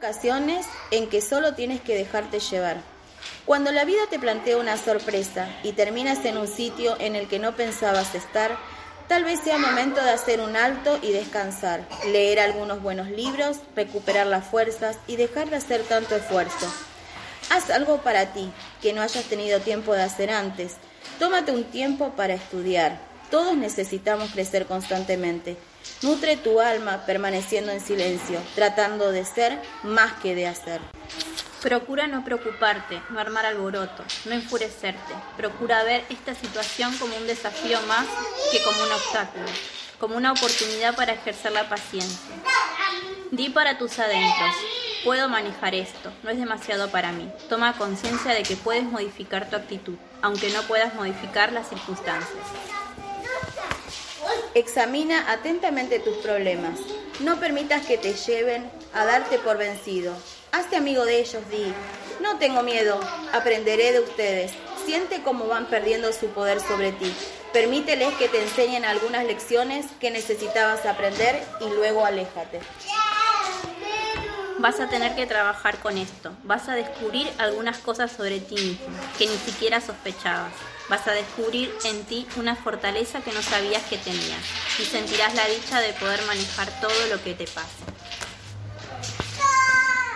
ocasiones en que solo tienes que dejarte llevar. Cuando la vida te plantea una sorpresa y terminas en un sitio en el que no pensabas estar, tal vez sea momento de hacer un alto y descansar, leer algunos buenos libros, recuperar las fuerzas y dejar de hacer tanto esfuerzo. Haz algo para ti que no hayas tenido tiempo de hacer antes. Tómate un tiempo para estudiar. Todos necesitamos crecer constantemente. Nutre tu alma permaneciendo en silencio, tratando de ser más que de hacer. Procura no preocuparte, no armar alboroto, no enfurecerte. Procura ver esta situación como un desafío más que como un obstáculo, como una oportunidad para ejercer la paciencia. Di para tus adentros, puedo manejar esto, no es demasiado para mí. Toma conciencia de que puedes modificar tu actitud, aunque no puedas modificar las circunstancias. Examina atentamente tus problemas. No permitas que te lleven a darte por vencido. Hazte amigo de ellos, di. No tengo miedo, aprenderé de ustedes. Siente cómo van perdiendo su poder sobre ti. Permíteles que te enseñen algunas lecciones que necesitabas aprender y luego aléjate. Vas a tener que trabajar con esto. Vas a descubrir algunas cosas sobre ti mismo que ni siquiera sospechabas. Vas a descubrir en ti una fortaleza que no sabías que tenías y sentirás la dicha de poder manejar todo lo que te pase.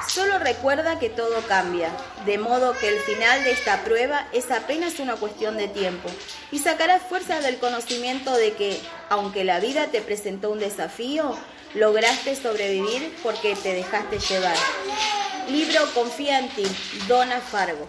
Solo recuerda que todo cambia, de modo que el final de esta prueba es apenas una cuestión de tiempo y sacarás fuerza del conocimiento de que, aunque la vida te presentó un desafío, lograste sobrevivir porque te dejaste llevar. Libro Confía en ti, Dona Fargo.